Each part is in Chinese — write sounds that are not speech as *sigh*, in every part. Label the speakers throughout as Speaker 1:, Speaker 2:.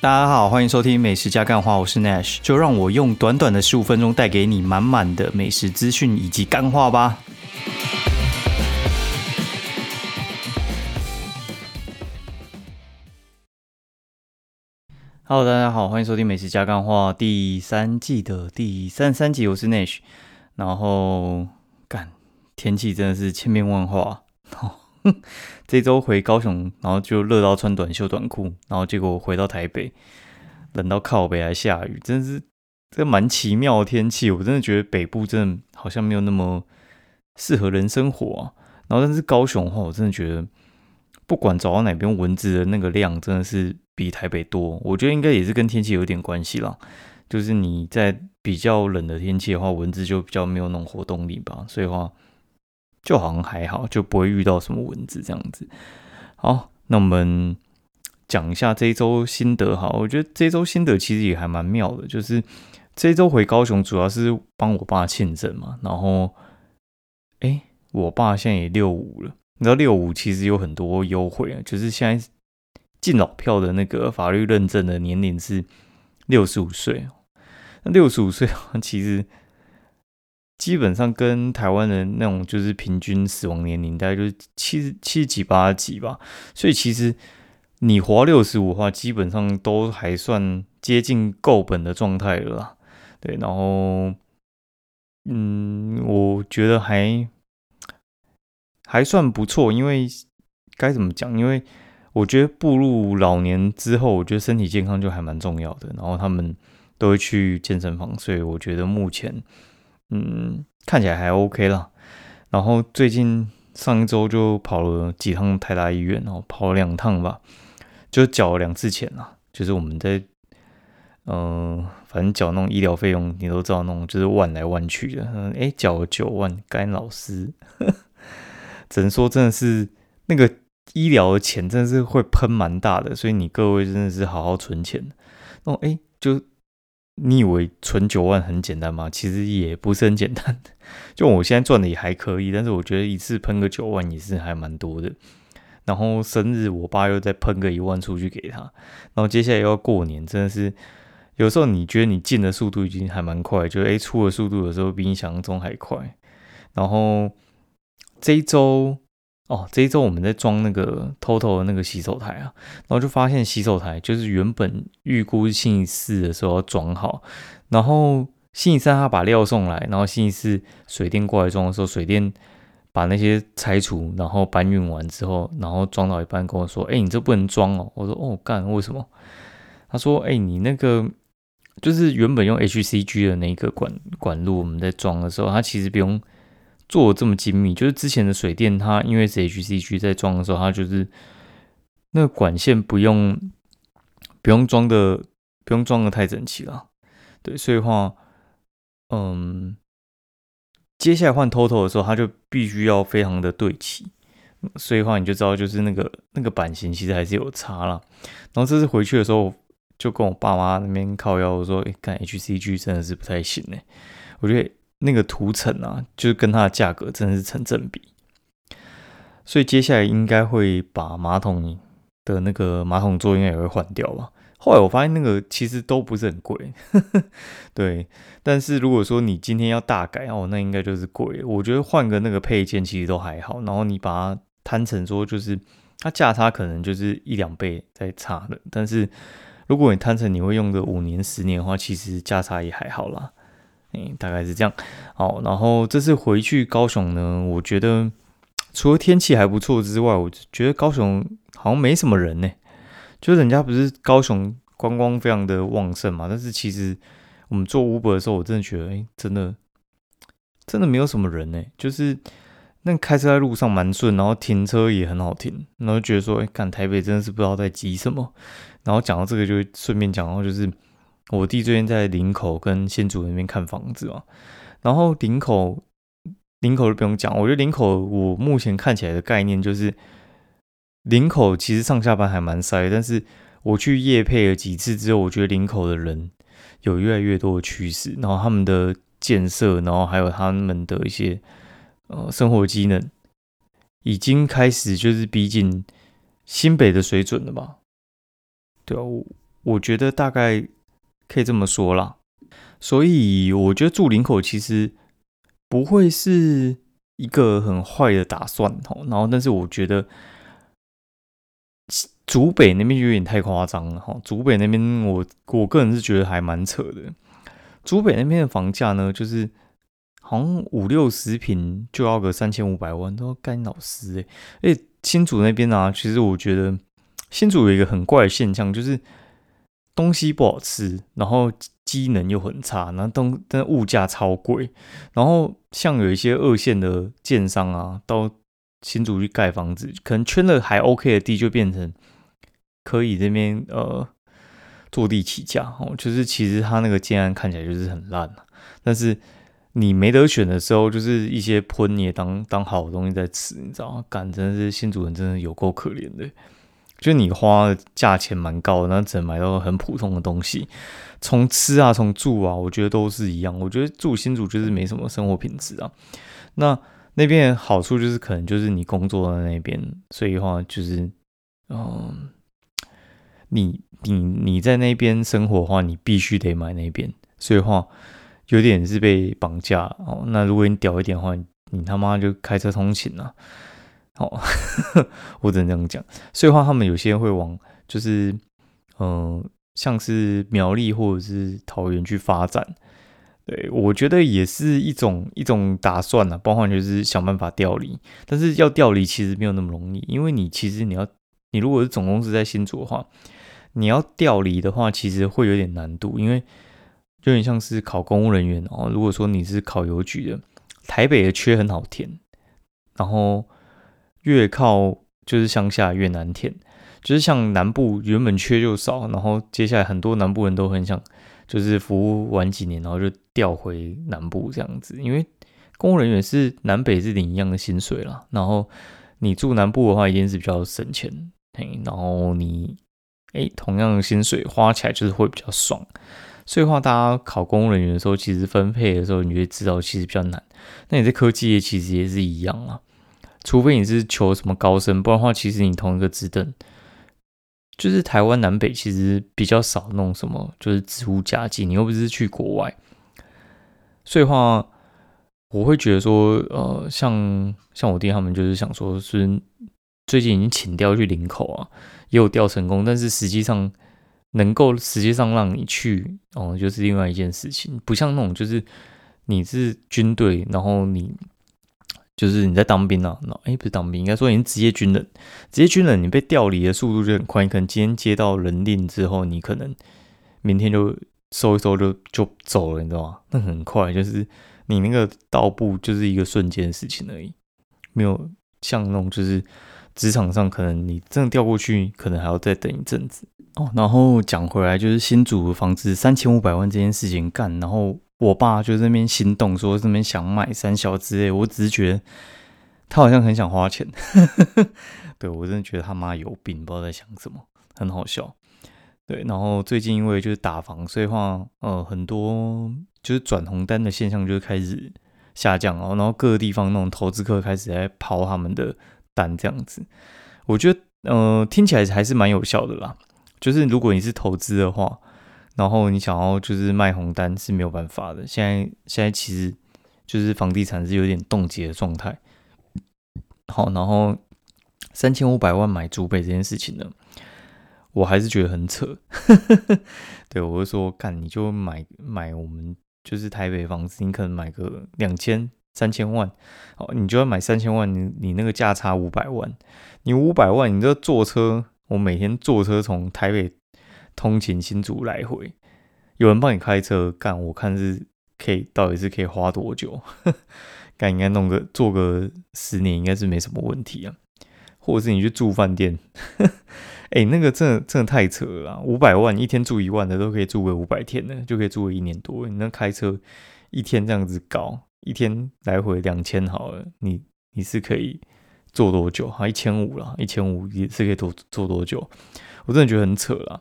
Speaker 1: 大家好，欢迎收听美食加干话，我是 Nash，就让我用短短的十五分钟带给你满满的美食资讯以及干话吧。Hello，大家好，欢迎收听美食加干话第三季的第三三集，我是 Nash。然后干，天气真的是千变万化。哼 *laughs* 这周回高雄，然后就热到穿短袖短裤，然后结果回到台北，冷到靠北还下雨，真是这蛮奇妙的天气。我真的觉得北部真的好像没有那么适合人生活啊。然后但是高雄的话，我真的觉得不管走到哪边，蚊子的那个量真的是比台北多。我觉得应该也是跟天气有点关系啦。就是你在比较冷的天气的话，蚊子就比较没有那种活动力吧，所以话。就好像还好，就不会遇到什么蚊子这样子。好，那我们讲一下这一周心得。哈，我觉得这周心得其实也还蛮妙的，就是这周回高雄主要是帮我爸庆生嘛。然后，哎，我爸现在也六五了，你知道六五其实有很多优惠啊，就是现在进老票的那个法律认证的年龄是六十五岁。那六十五岁其实。基本上跟台湾的那种就是平均死亡年龄大概就是七十七十几八十几吧，所以其实你活六十五的话，基本上都还算接近够本的状态了。对，然后嗯，我觉得还还算不错，因为该怎么讲？因为我觉得步入老年之后，我觉得身体健康就还蛮重要的。然后他们都会去健身房，所以我觉得目前。嗯，看起来还 OK 啦。然后最近上一周就跑了几趟台大医院，然后跑了两趟吧，就缴了两次钱啦。就是我们在，嗯，反正缴那种医疗费用，你都知道那种就是万来万去的。嗯，哎，缴了九万，干老师，*laughs* 只能说真的是那个医疗的钱真的是会喷蛮大的，所以你各位真的是好好存钱。那种哎，就。你以为存九万很简单吗？其实也不是很简单。*laughs* 就我现在赚的也还可以，但是我觉得一次喷个九万也是还蛮多的。然后生日我爸又再喷个一万出去给他，然后接下来要过年，真的是有时候你觉得你进的速度已经还蛮快，就诶出的速度有时候比你想象中还快。然后这一周。哦，这一周我们在装那个 TOTO 的那个洗手台啊，然后就发现洗手台就是原本预估星期四的时候要装好，然后星期三他把料送来，然后星期四水电过来装的时候，水电把那些拆除，然后搬运完之后，然后装到一半跟我说：“哎，你这不能装哦。”我说：“哦，干，为什么？”他说：“哎，你那个就是原本用 HCG 的那个管管路，我们在装的时候，它其实不用。”做的这么精密，就是之前的水电，它因为是 HCG 在装的时候，它就是那个管线不用不用装的不用装的太整齐了，对，所以话，嗯，接下来换 Total 的时候，它就必须要非常的对齐，所以话你就知道，就是那个那个版型其实还是有差了。然后这次回去的时候，就跟我爸妈那边靠腰说，哎，看 HCG 真的是不太行哎，我觉得。那个涂层啊，就是跟它的价格真的是成正比，所以接下来应该会把马桶的那个马桶座应该也会换掉吧。后来我发现那个其实都不是很贵，*laughs* 对。但是如果说你今天要大改哦，那应该就是贵。我觉得换个那个配件其实都还好，然后你把它摊成说就是它价差可能就是一两倍在差的，但是如果你摊成你会用个五年十年的话，其实价差也还好啦。大概是这样。好，然后这次回去高雄呢，我觉得除了天气还不错之外，我觉得高雄好像没什么人呢。就人家不是高雄观光非常的旺盛嘛，但是其实我们做 Uber 的时候，我真的觉得，哎，真的真的没有什么人呢。就是那开车在路上蛮顺，然后停车也很好停，然后觉得说，哎，看台北真的是不知道在急什么。然后讲到这个，就顺便讲到就是。我弟最近在林口跟新竹那边看房子嘛，然后林口林口就不用讲，我觉得林口我目前看起来的概念就是林口其实上下班还蛮塞，但是我去夜配了几次之后，我觉得林口的人有越来越多的趋势，然后他们的建设，然后还有他们的一些呃生活机能，已经开始就是逼近新北的水准了吧？对啊，我。我觉得大概可以这么说啦。所以我觉得住林口其实不会是一个很坏的打算哦。然后，但是我觉得竹北那边有点太夸张了哈。竹北那边，我我个人是觉得还蛮扯的。竹北那边的房价呢，就是好像五六十平就要个三千五百万，都干老师哎。哎，新竹那边啊，其实我觉得新竹有一个很怪的现象，就是东西不好吃，然后。机能又很差，然后东但物价超贵，然后像有一些二线的建商啊，到新竹去盖房子，可能圈了还 OK 的地，就变成可以这边呃坐地起价哦，就是其实他那个建案看起来就是很烂但是你没得选的时候，就是一些喷也当当好东西在吃，你知道吗？感真的是新主人真的有够可怜的。就你花的价钱蛮高的，那只能买到很普通的东西。从吃啊，从住啊，我觉得都是一样。我觉得住新竹就是没什么生活品质啊。那那边好处就是可能就是你工作在那边，所以的话就是，嗯，你你你在那边生活的话，你必须得买那边，所以话有点是被绑架哦。那如果你屌一点的话，你他妈就开车通勤了。哦，*laughs* 我只能这样讲。所以话，他们有些人会往就是，嗯，像是苗栗或者是桃园去发展。对我觉得也是一种一种打算啊，包括就是想办法调离。但是要调离其实没有那么容易，因为你其实你要，你如果是总公司在新竹的话，你要调离的话，其实会有点难度，因为有点像是考公务人员哦。如果说你是考邮局的，台北的缺很好填，然后。越靠就是乡下越难填，就是像南部原本缺就少，然后接下来很多南部人都很想就是服务完几年，然后就调回南部这样子，因为公务人员是南北是领一样的薪水啦，然后你住南部的话一定是比较省钱，嘿，然后你哎同样的薪水花起来就是会比较爽，所以话大家考公务人员的时候，其实分配的时候你就知道其实比较难，那你在科技业其实也是一样啊。除非你是求什么高升，不然的话，其实你同一个职等，就是台湾南北其实比较少弄什么，就是职务加级。你又不是去国外，所以话，我会觉得说，呃，像像我弟他们就是想说，是最近已经请调去领口啊，也有调成功，但是实际上能够实际上让你去，哦，就是另外一件事情，不像那种就是你是军队，然后你。就是你在当兵啊，那哎不是当兵，应该说你是职业军人。职业军人你被调离的速度就很快，你可能今天接到人令之后，你可能明天就收一收就就走了，你知道吗？那很快，就是你那个到步就是一个瞬间的事情而已，没有像那种就是职场上可能你真的调过去，可能还要再等一阵子哦。然后讲回来，就是新组房子三千五百万这件事情干，然后。我爸就在那边心动，说这边想买三小之类，我只是觉得他好像很想花钱，*laughs* 对我真的觉得他妈有病，不知道在想什么，很好笑。对，然后最近因为就是打房，所以话呃很多就是转红单的现象就开始下降哦，然后各个地方那种投资客开始在抛他们的单这样子，我觉得呃听起来还是蛮有效的啦，就是如果你是投资的话。然后你想要就是卖红单是没有办法的，现在现在其实就是房地产是有点冻结的状态。好，然后三千五百万买竹北这件事情呢，我还是觉得很扯。*laughs* 对我就说，干你就买买我们就是台北房子，你可能买个两千三千万，哦，你就要买三千万，你你那个价差五百万，你五百万，你这坐车，我每天坐车从台北。通勤新竹来回，有人帮你开车干，我看是可以，到底是可以花多久？*laughs* 干应该弄个做个十年，应该是没什么问题啊。或者是你去住饭店，*laughs* 哎，那个真的真的太扯了，五百万一天住一万的都可以住个五百天的，就可以住个一年多。你那开车一天这样子搞，一天来回两千好了，你你是可以做多久？好，一千五了，一千五也是可以多做多久？我真的觉得很扯了。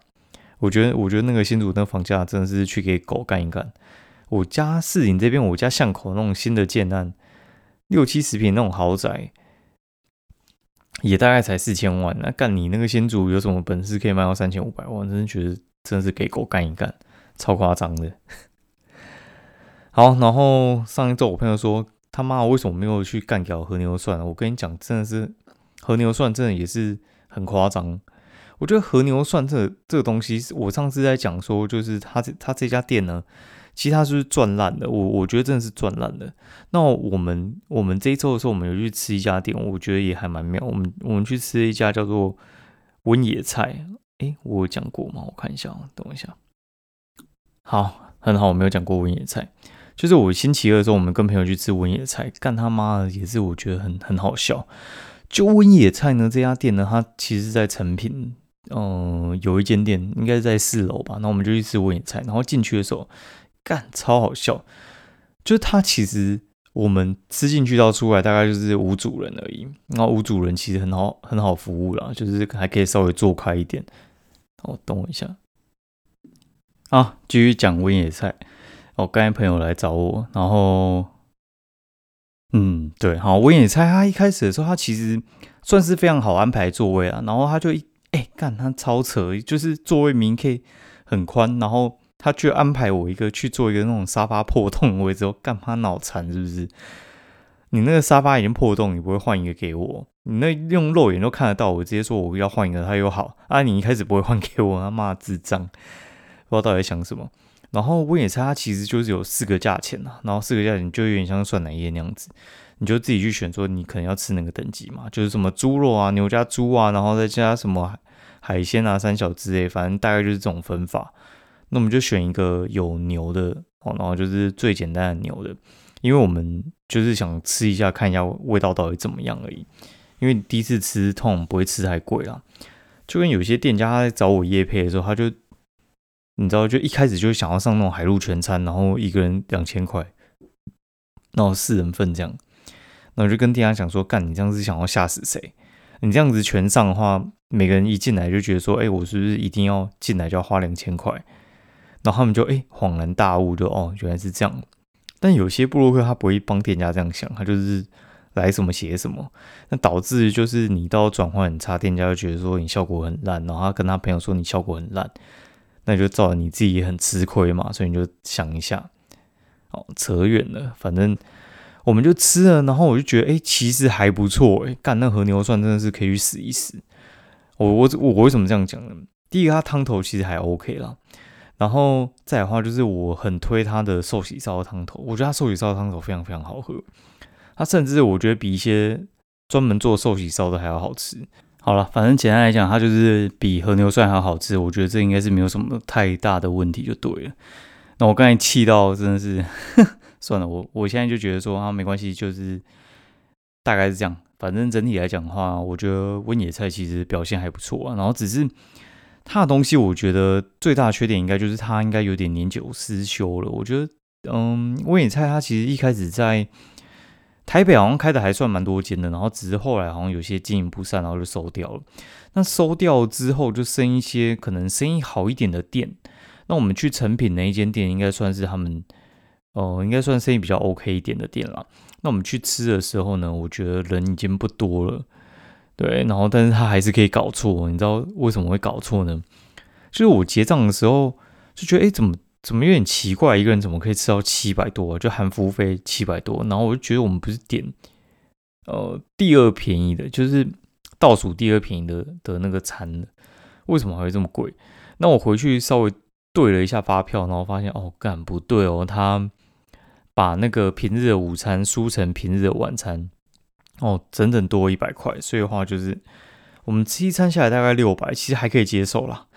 Speaker 1: 我觉得，我觉得那个新竹那房价真的是去给狗干一干。我家市井这边，我家巷口那种新的建案，六七十平那种豪宅，也大概才四千万。那干你那个新竹有什么本事可以卖到三千五百万？真的觉得真的是给狗干一干，超夸张的。*laughs* 好，然后上一周我朋友说他妈为什么没有去干掉和牛蒜？我跟你讲，真的是和牛蒜真的也是很夸张。我觉得和牛蒜这这个东西，我上次在讲说，就是他这他这家店呢，其实他是赚烂的。我我觉得真的是赚烂的。那我们我们这一周的时候，我们有去吃一家店，我觉得也还蛮妙。我们我们去吃一家叫做温野菜，诶，我有讲过吗？我看一下，等我一下。好，很好，我没有讲过温野菜。就是我星期二的时候，我们跟朋友去吃温野菜，干他妈的也是我觉得很很好笑。就温野菜呢，这家店呢，它其实在成品。嗯，有一间店应该是在四楼吧，那我们就去吃温野菜。然后进去的时候，干超好笑，就是他其实我们吃进去到出来大概就是五组人而已。然后五组人其实很好很好服务啦，就是还可以稍微坐开一点。哦，等我一下，啊，继续讲温野菜。哦，刚才朋友来找我，然后，嗯，对，好，温野菜他一开始的时候，他其实算是非常好安排座位啊，然后他就一。哎，干他超扯，就是座位明可以很宽，然后他却安排我一个去做一个那种沙发破洞的位置，干他脑残是不是？你那个沙发已经破洞，你不会换一个给我？你那用肉眼都看得到，我直接说我要换一个，他又好啊，你一开始不会换 *laughs* 给我，他妈智障，不知道到底在想什么。然后温野菜它其实就是有四个价钱啊，然后四个价钱就有点像酸奶液那样子。你就自己去选，说你可能要吃哪个等级嘛，就是什么猪肉啊、牛加猪啊，然后再加什么海鲜啊、三小之类，反正大概就是这种分法。那我们就选一个有牛的哦，然后就是最简单的牛的，因为我们就是想吃一下，看一下味道到底怎么样而已。因为第一次吃，痛不会吃太贵啦。就跟有些店家他在找我夜配的时候，他就你知道，就一开始就想要上那种海陆全餐，然后一个人两千块，然后四人份这样。那我就跟店家讲说，干你这样子想要吓死谁？你这样子全上的话，每个人一进来就觉得说，哎，我是不是一定要进来就要花两千块？然后他们就哎恍然大悟，就哦原来是这样。但有些布洛克他不会帮店家这样想，他就是来什么写什么，那导致就是你到转换很差，店家就觉得说你效果很烂，然后他跟他朋友说你效果很烂，那就造成你自己也很吃亏嘛。所以你就想一下，哦，扯远了，反正。我们就吃了，然后我就觉得，哎，其实还不错，哎，干那和牛涮真的是可以去试一试。我我我为什么这样讲呢？第一个，它汤头其实还 OK 啦，然后再的话，就是我很推它的寿喜烧汤头，我觉得它寿喜烧汤头非常非常好喝，它甚至我觉得比一些专门做寿喜烧的还要好吃。好了，反正简单来讲，它就是比和牛涮还要好吃，我觉得这应该是没有什么太大的问题就对了。那我刚才气到真的是。算了，我我现在就觉得说啊，没关系，就是大概是这样。反正整体来讲的话，我觉得温野菜其实表现还不错啊。然后只是它的东西，我觉得最大的缺点应该就是它应该有点年久失修了。我觉得，嗯，温野菜它其实一开始在台北好像开的还算蛮多间的，然后只是后来好像有些经营不善，然后就收掉了。那收掉之后，就剩一些可能生意好一点的店。那我们去成品那一间店，应该算是他们。哦，应该算生意比较 OK 一点的店了。那我们去吃的时候呢，我觉得人已经不多了，对。然后，但是他还是可以搞错，你知道为什么会搞错呢？就是我结账的时候就觉得，哎，怎么怎么有点奇怪，一个人怎么可以吃到七百多？就含服务费七百多。然后我就觉得我们不是点呃第二便宜的，就是倒数第二便宜的的那个餐，为什么还会这么贵？那我回去稍微对了一下发票，然后发现哦，干不对哦，他。把那个平日的午餐输成平日的晚餐，哦，整整多一百块，所以的话就是我们吃一餐下来大概六百，其实还可以接受啦。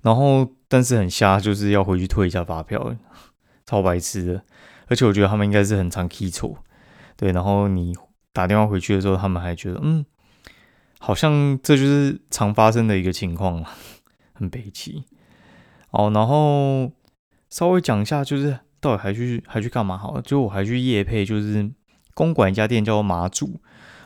Speaker 1: 然后但是很瞎，就是要回去退一下发票，超白痴的。而且我觉得他们应该是很常 key 错，对。然后你打电话回去的时候，他们还觉得嗯，好像这就是常发生的一个情况很悲戚。哦，然后稍微讲一下就是。到底还去还去干嘛？好，就我还去夜配，就是公馆一家店叫做马祖。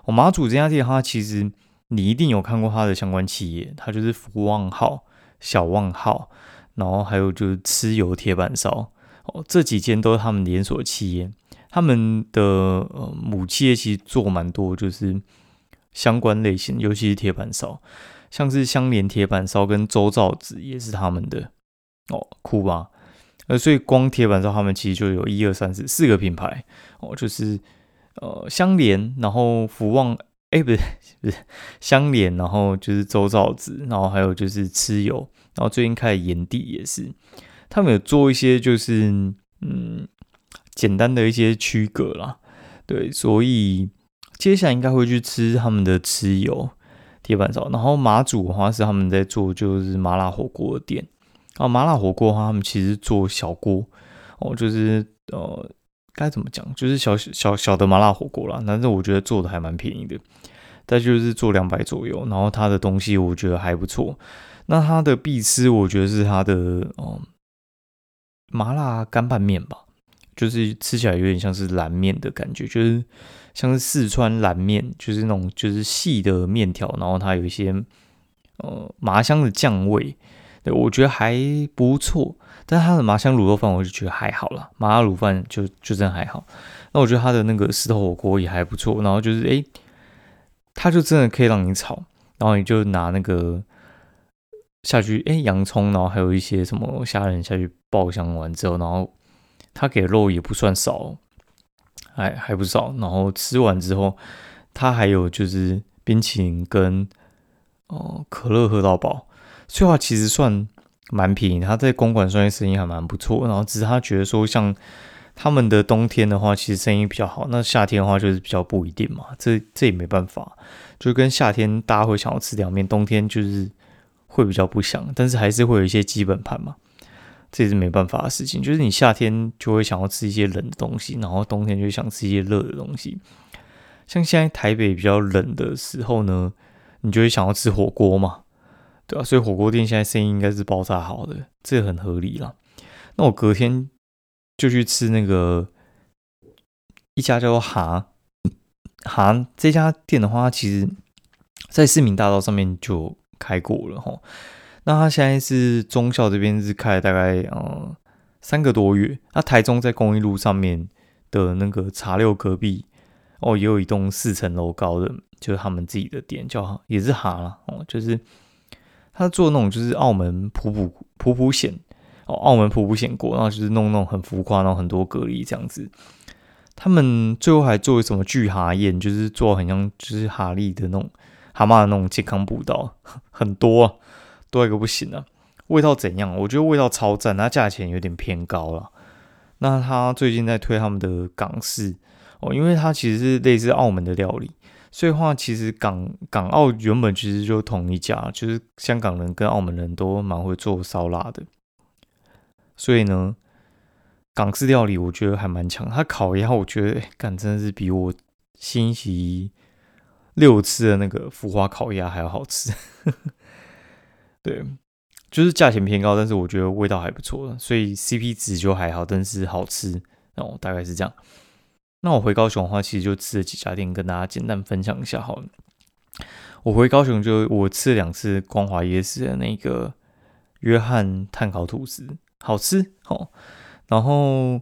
Speaker 1: 我马祖这家店，它其实你一定有看过它的相关企业，它就是福旺号、小旺号，然后还有就是吃油铁板烧哦，这几间都是他们连锁企业。他们的呃母企业其实做蛮多，就是相关类型，尤其是铁板烧，像是香莲铁板烧跟周造子也是他们的。哦，酷吧？呃，所以光铁板烧他们其实就有一二三四四个品牌哦，就是呃香莲，然后福旺，哎，不是不是香莲，然后就是周造子，然后还有就是蚩尤，然后最近开始炎帝也是，他们有做一些就是嗯简单的一些区隔啦，对，所以接下来应该会去吃他们的蚩尤铁板烧，然后马祖的话是他们在做就是麻辣火锅店。啊，麻辣火锅的话，他们其实做小锅哦，就是呃，该怎么讲，就是小小小的麻辣火锅啦。但是我觉得做的还蛮便宜的，但就是做两百左右。然后它的东西我觉得还不错。那它的必吃，我觉得是它的哦麻辣干拌面吧，就是吃起来有点像是蓝面的感觉，就是像是四川蓝面，就是那种就是细的面条，然后它有一些呃麻香的酱味。对，我觉得还不错，但是它的麻香卤肉饭我就觉得还好了，麻辣卤饭就就真的还好。那我觉得它的那个石头火锅也还不错，然后就是哎，它就真的可以让你炒，然后你就拿那个下去，哎，洋葱，然后还有一些什么虾仁下去爆香完之后，然后它给肉也不算少，还还不少。然后吃完之后，它还有就是冰淇淋跟哦可乐喝到饱。所以话其实算蛮便宜，他在公馆算生意还蛮不错。然后只是他觉得说，像他们的冬天的话，其实生意比较好。那夏天的话就是比较不一定嘛，这这也没办法。就跟夏天大家会想要吃凉面，冬天就是会比较不想，但是还是会有一些基本盘嘛，这也是没办法的事情。就是你夏天就会想要吃一些冷的东西，然后冬天就想吃一些热的东西。像现在台北比较冷的时候呢，你就会想要吃火锅嘛。对啊，所以火锅店现在生意应该是爆炸好的，这很合理啦。那我隔天就去吃那个一家叫做哈哈这家店的话，其实在市民大道上面就开过了哈。那他现在是中校这边是开了大概呃三个多月。那台中在公益路上面的那个茶六隔壁哦，也有一栋四层楼高的，就是他们自己的店，叫也是哈了哦，就是。他做那种就是澳门普普普普险哦，澳门普普险过，然后就是弄那种很浮夸，然后很多隔离这样子。他们最后还做什么巨蛤宴，就是做很像就是哈利的那种蛤蟆的那种健康步道，*laughs* 很多啊，多一个不行啊。味道怎样？我觉得味道超赞，那价钱有点偏高了。那他最近在推他们的港式哦，因为它其实是类似澳门的料理。所以话，其实港港澳原本其实就同一家，就是香港人跟澳门人都蛮会做烧腊的。所以呢，港式料理我觉得还蛮强。他烤鸭，我觉得干真的是比我星期六吃的那个浮华烤鸭还要好吃。*laughs* 对，就是价钱偏高，但是我觉得味道还不错，所以 CP 值就还好，但是好吃哦，大概是这样。那我回高雄的话，其实就吃了几家店，跟大家简单分享一下好了。我回高雄就我吃了两次光华夜市的那个约翰碳烤吐司，好吃哦。然后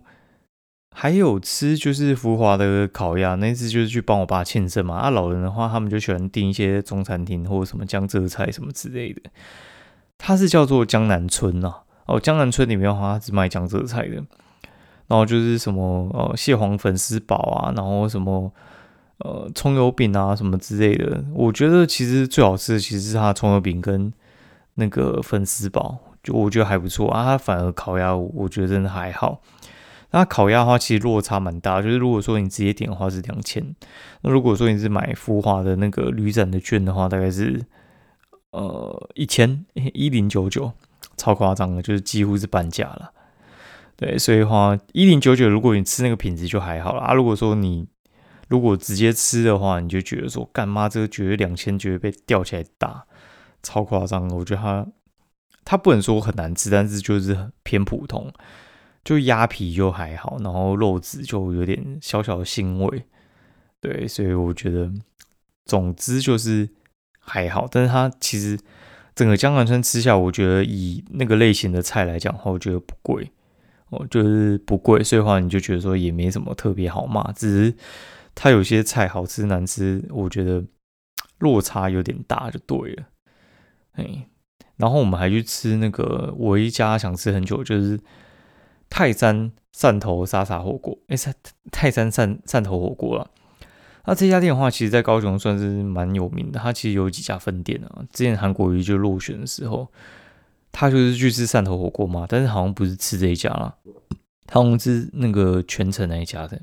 Speaker 1: 还有吃就是福华的烤鸭，那次就是去帮我爸庆生嘛。啊，老人的话，他们就喜欢订一些中餐厅或者什么江浙菜什么之类的。它是叫做江南村呐，哦，江南村里面的话，它只卖江浙菜的。然后就是什么呃蟹黄粉丝煲啊，然后什么呃葱油饼啊什么之类的。我觉得其实最好吃的其实是它葱油饼跟那个粉丝煲，就我觉得还不错啊。它反而烤鸭我觉得真的还好。那烤鸭的话其实落差蛮大，就是如果说你直接点的话是两千，那如果说你是买福华的那个旅展的券的话，大概是呃一千一零九九，超夸张的，就是几乎是半价了。对，所以话一零九九，如果你吃那个品质就还好了啊。如果说你如果直接吃的话，你就觉得说干妈这个绝对两千，绝对被吊起来打，超夸张。我觉得它它不能说很难吃，但是就是偏普通，就鸭皮就还好，然后肉质就有点小小的腥味。对，所以我觉得总之就是还好，但是它其实整个江南村吃下，我觉得以那个类型的菜来讲的话，我觉得不贵。哦，就是不贵，所以的话你就觉得说也没什么特别好骂，只是它有些菜好吃难吃，我觉得落差有点大就对了。哎，然后我们还去吃那个我一家想吃很久，就是泰山汕头沙茶火锅。哎，泰泰山汕汕头火锅了。那这家店的话，其实在高雄算是蛮有名的。它其实有几家分店啊。之前韩国瑜就落选的时候，他就是去吃汕头火锅嘛，但是好像不是吃这一家啦，他好像是那个全城那一家的。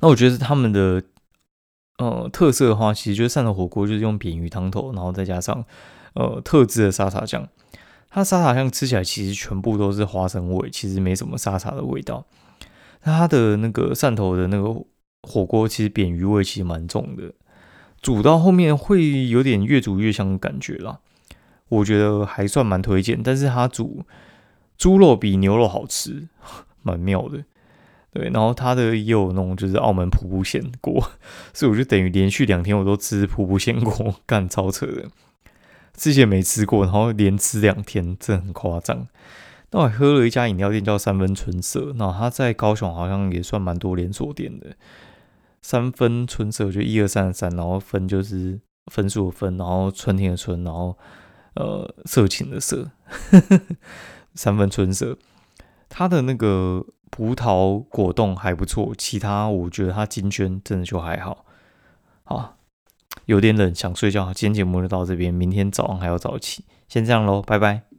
Speaker 1: 那我觉得他们的呃特色的话，其实就是汕头火锅就是用扁鱼汤头，然后再加上呃特制的沙茶酱。它沙茶酱吃起来其实全部都是花生味，其实没什么沙茶的味道。那它的那个汕头的那个。火锅其实扁鱼味其实蛮重的，煮到后面会有点越煮越香的感觉啦。我觉得还算蛮推荐，但是它煮猪肉比牛肉好吃，*laughs* 蛮妙的。对，然后它的也有那种就是澳门瀑布鲜锅，*laughs* 所以我就等于连续两天我都吃瀑布鲜锅，*laughs* 干超扯的。之前没吃过，然后连吃两天，真的很夸张。那我喝了一家饮料店叫三分春色，那它在高雄好像也算蛮多连锁店的。三分春色就一二三三，然后分就是分数的分，然后春天的春，然后呃色情的色，三分春色。它的那个葡萄果冻还不错，其他我觉得它金圈真的就还好。好，有点冷，想睡觉。今天节目就到这边，明天早上还要早起，先这样喽，拜拜。